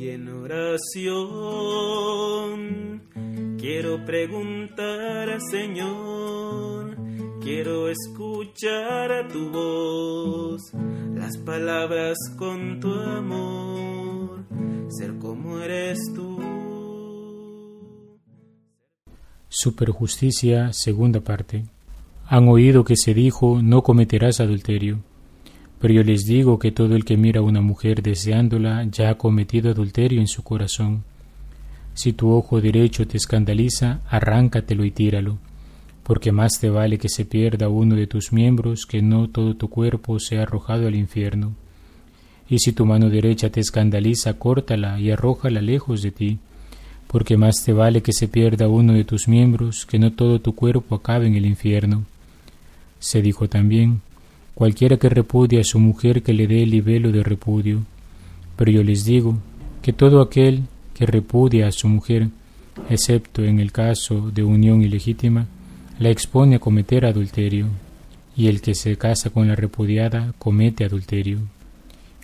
Y en oración quiero preguntar al Señor, quiero escuchar a tu voz, las palabras con tu amor, ser como eres tú. Superjusticia, segunda parte. Han oído que se dijo, no cometerás adulterio. Pero yo les digo que todo el que mira a una mujer deseándola ya ha cometido adulterio en su corazón. Si tu ojo derecho te escandaliza, arráncatelo y tíralo, porque más te vale que se pierda uno de tus miembros que no todo tu cuerpo sea arrojado al infierno. Y si tu mano derecha te escandaliza, córtala y arrójala lejos de ti porque más te vale que se pierda uno de tus miembros que no todo tu cuerpo acabe en el infierno. Se dijo también, cualquiera que repudie a su mujer que le dé el libelo de repudio. Pero yo les digo que todo aquel que repudia a su mujer, excepto en el caso de unión ilegítima, la expone a cometer adulterio, y el que se casa con la repudiada comete adulterio.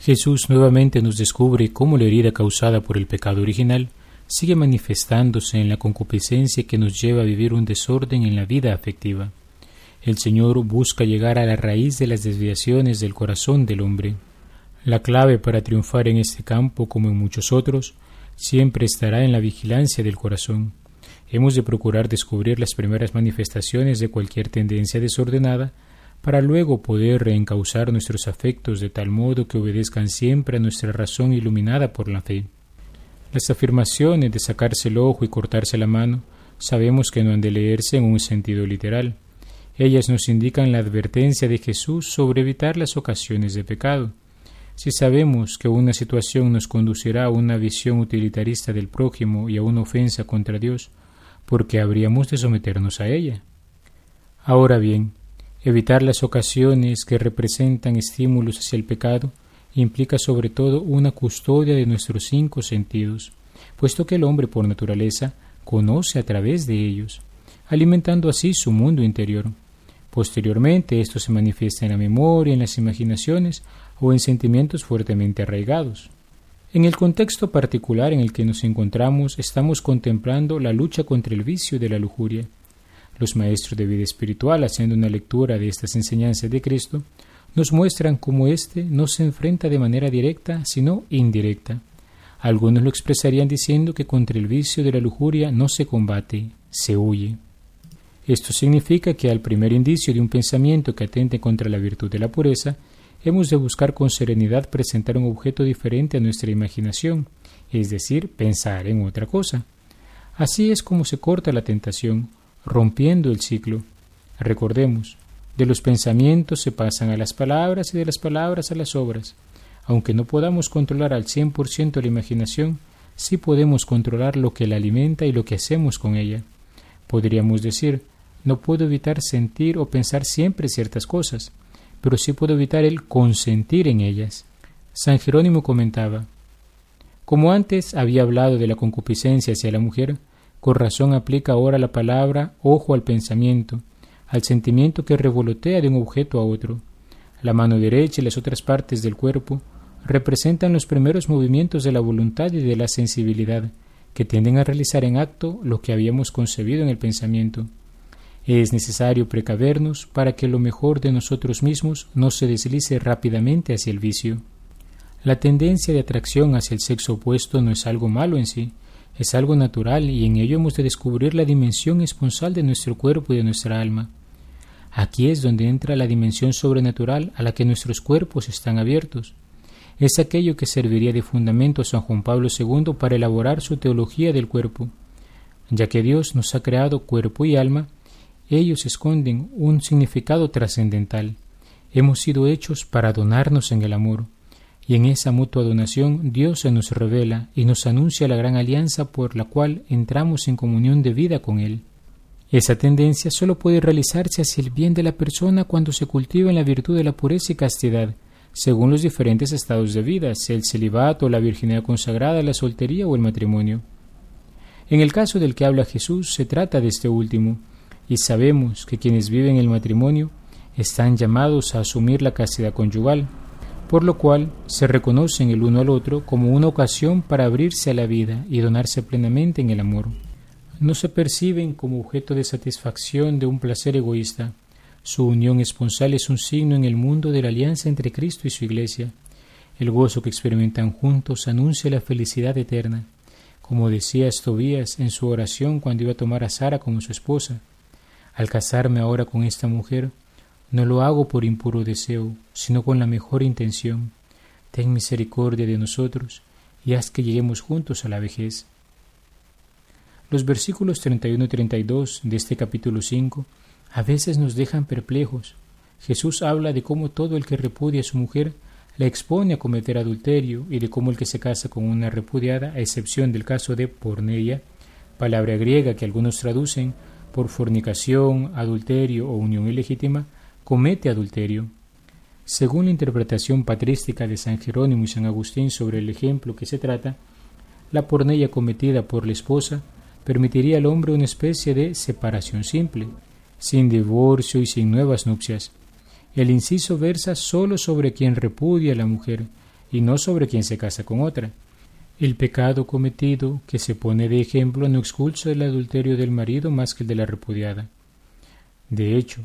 Jesús nuevamente nos descubre cómo la herida causada por el pecado original sigue manifestándose en la concupiscencia que nos lleva a vivir un desorden en la vida afectiva. El Señor busca llegar a la raíz de las desviaciones del corazón del hombre. La clave para triunfar en este campo, como en muchos otros, siempre estará en la vigilancia del corazón. Hemos de procurar descubrir las primeras manifestaciones de cualquier tendencia desordenada para luego poder reencauzar nuestros afectos de tal modo que obedezcan siempre a nuestra razón iluminada por la fe. Las afirmaciones de sacarse el ojo y cortarse la mano sabemos que no han de leerse en un sentido literal. Ellas nos indican la advertencia de Jesús sobre evitar las ocasiones de pecado. Si sabemos que una situación nos conducirá a una visión utilitarista del prójimo y a una ofensa contra Dios, ¿por qué habríamos de someternos a ella? Ahora bien, evitar las ocasiones que representan estímulos hacia el pecado implica sobre todo una custodia de nuestros cinco sentidos, puesto que el hombre por naturaleza conoce a través de ellos, alimentando así su mundo interior. Posteriormente esto se manifiesta en la memoria, en las imaginaciones o en sentimientos fuertemente arraigados. En el contexto particular en el que nos encontramos estamos contemplando la lucha contra el vicio de la lujuria. Los maestros de vida espiritual, haciendo una lectura de estas enseñanzas de Cristo, nos muestran cómo éste no se enfrenta de manera directa, sino indirecta. Algunos lo expresarían diciendo que contra el vicio de la lujuria no se combate, se huye. Esto significa que al primer indicio de un pensamiento que atente contra la virtud de la pureza, hemos de buscar con serenidad presentar un objeto diferente a nuestra imaginación, es decir, pensar en otra cosa. Así es como se corta la tentación, rompiendo el ciclo. Recordemos, de los pensamientos se pasan a las palabras y de las palabras a las obras. Aunque no podamos controlar al cien por ciento la imaginación, sí podemos controlar lo que la alimenta y lo que hacemos con ella. Podríamos decir, no puedo evitar sentir o pensar siempre ciertas cosas, pero sí puedo evitar el consentir en ellas. San Jerónimo comentaba, como antes había hablado de la concupiscencia hacia la mujer, con razón aplica ahora la palabra ojo al pensamiento, al sentimiento que revolotea de un objeto a otro. La mano derecha y las otras partes del cuerpo representan los primeros movimientos de la voluntad y de la sensibilidad, que tienden a realizar en acto lo que habíamos concebido en el pensamiento. Es necesario precavernos para que lo mejor de nosotros mismos no se deslice rápidamente hacia el vicio. La tendencia de atracción hacia el sexo opuesto no es algo malo en sí, es algo natural y en ello hemos de descubrir la dimensión esponsal de nuestro cuerpo y de nuestra alma. Aquí es donde entra la dimensión sobrenatural a la que nuestros cuerpos están abiertos. Es aquello que serviría de fundamento a San Juan Pablo II para elaborar su teología del cuerpo. Ya que Dios nos ha creado cuerpo y alma, ellos esconden un significado trascendental. Hemos sido hechos para donarnos en el amor, y en esa mutua donación Dios se nos revela y nos anuncia la gran alianza por la cual entramos en comunión de vida con Él. Esa tendencia solo puede realizarse hacia el bien de la persona cuando se cultiva en la virtud de la pureza y castidad, según los diferentes estados de vida, sea el celibato, la virginidad consagrada, la soltería o el matrimonio. En el caso del que habla Jesús se trata de este último, y sabemos que quienes viven el matrimonio están llamados a asumir la castidad conyugal. por lo cual se reconocen el uno al otro como una ocasión para abrirse a la vida y donarse plenamente en el amor. No se perciben como objeto de satisfacción de un placer egoísta. Su unión esponsal es un signo en el mundo de la alianza entre Cristo y su Iglesia. El gozo que experimentan juntos anuncia la felicidad eterna, como decía Estobías en su oración cuando iba a tomar a Sara como su esposa. Al casarme ahora con esta mujer, no lo hago por impuro deseo, sino con la mejor intención. Ten misericordia de nosotros y haz que lleguemos juntos a la vejez. Los versículos 31 y 32 de este capítulo 5 a veces nos dejan perplejos. Jesús habla de cómo todo el que repudia a su mujer la expone a cometer adulterio y de cómo el que se casa con una repudiada, a excepción del caso de porneia, palabra griega que algunos traducen por fornicación, adulterio o unión ilegítima, comete adulterio. Según la interpretación patrística de San Jerónimo y San Agustín sobre el ejemplo que se trata, la pornella cometida por la esposa permitiría al hombre una especie de separación simple, sin divorcio y sin nuevas nupcias. El inciso versa sólo sobre quien repudia a la mujer y no sobre quien se casa con otra. El pecado cometido que se pone de ejemplo no expulsa el adulterio del marido más que el de la repudiada. De hecho,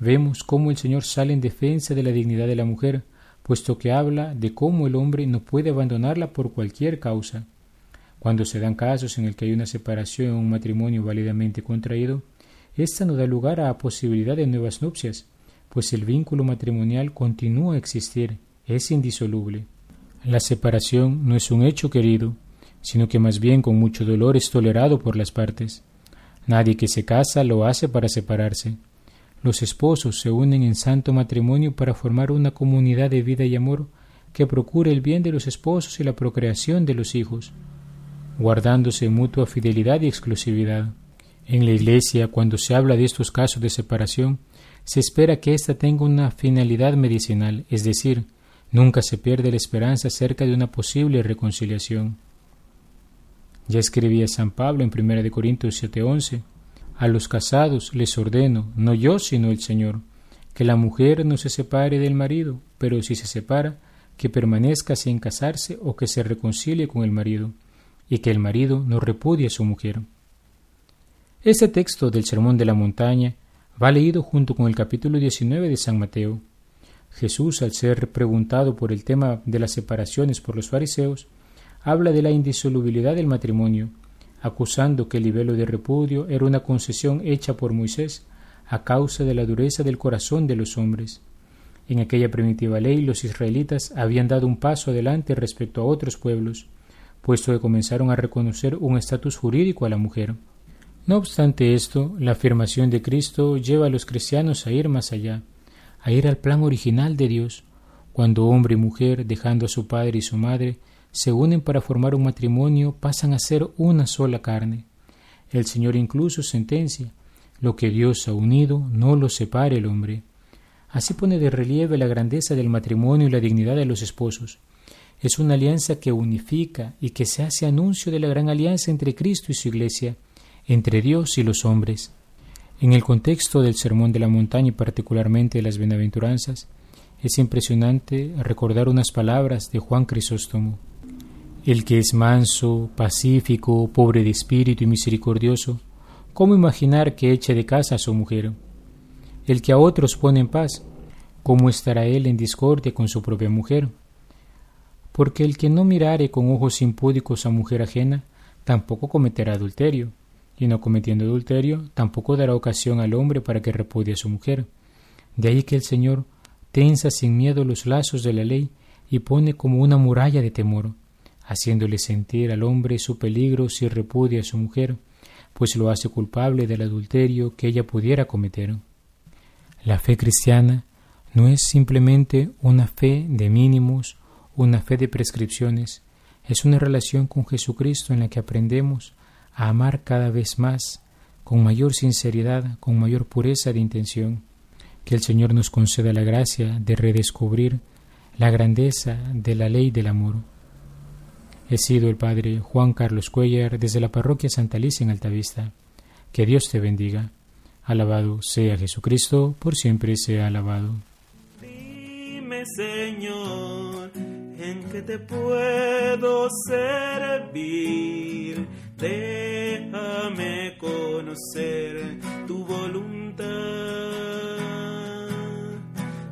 vemos cómo el Señor sale en defensa de la dignidad de la mujer, puesto que habla de cómo el hombre no puede abandonarla por cualquier causa. Cuando se dan casos en el que hay una separación o un matrimonio válidamente contraído, ésta no da lugar a posibilidad de nuevas nupcias, pues el vínculo matrimonial continúa a existir, es indisoluble. La separación no es un hecho querido, sino que más bien con mucho dolor es tolerado por las partes. Nadie que se casa lo hace para separarse. Los esposos se unen en santo matrimonio para formar una comunidad de vida y amor que procure el bien de los esposos y la procreación de los hijos, guardándose mutua fidelidad y exclusividad. En la Iglesia, cuando se habla de estos casos de separación, se espera que ésta tenga una finalidad medicinal, es decir, nunca se pierde la esperanza acerca de una posible reconciliación. Ya escribía San Pablo en 1 Corintios 7:11, a los casados les ordeno, no yo sino el Señor, que la mujer no se separe del marido, pero si se separa, que permanezca sin casarse o que se reconcilie con el marido, y que el marido no repudie a su mujer. Este texto del Sermón de la Montaña va leído junto con el capítulo 19 de San Mateo. Jesús, al ser preguntado por el tema de las separaciones por los fariseos, habla de la indisolubilidad del matrimonio acusando que el libelo de repudio era una concesión hecha por Moisés a causa de la dureza del corazón de los hombres. En aquella primitiva ley los israelitas habían dado un paso adelante respecto a otros pueblos, puesto que comenzaron a reconocer un estatus jurídico a la mujer. No obstante esto, la afirmación de Cristo lleva a los cristianos a ir más allá, a ir al plan original de Dios, cuando hombre y mujer, dejando a su padre y su madre, se unen para formar un matrimonio, pasan a ser una sola carne. El Señor incluso sentencia, lo que Dios ha unido, no lo separe el hombre. Así pone de relieve la grandeza del matrimonio y la dignidad de los esposos. Es una alianza que unifica y que se hace anuncio de la gran alianza entre Cristo y su Iglesia, entre Dios y los hombres. En el contexto del Sermón de la Montaña y particularmente de las Bienaventuranzas, es impresionante recordar unas palabras de Juan Crisóstomo el que es manso, pacífico, pobre de espíritu y misericordioso, ¿cómo imaginar que eche de casa a su mujer? El que a otros pone en paz, ¿cómo estará él en discordia con su propia mujer? Porque el que no mirare con ojos impúdicos a mujer ajena, tampoco cometerá adulterio, y no cometiendo adulterio, tampoco dará ocasión al hombre para que repudie a su mujer. De ahí que el Señor tensa sin miedo los lazos de la ley y pone como una muralla de temor haciéndole sentir al hombre su peligro si repudia a su mujer, pues lo hace culpable del adulterio que ella pudiera cometer. La fe cristiana no es simplemente una fe de mínimos, una fe de prescripciones, es una relación con Jesucristo en la que aprendemos a amar cada vez más, con mayor sinceridad, con mayor pureza de intención. Que el Señor nos conceda la gracia de redescubrir la grandeza de la ley del amor. He sido el Padre Juan Carlos Cuellar desde la parroquia Santa Alicia en Altavista. Que Dios te bendiga. Alabado sea Jesucristo, por siempre sea alabado. Dime Señor, en que te puedo servir. Déjame conocer tu voluntad.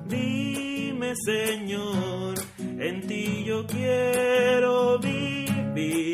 Dime, Señor, en ti yo quiero vivir.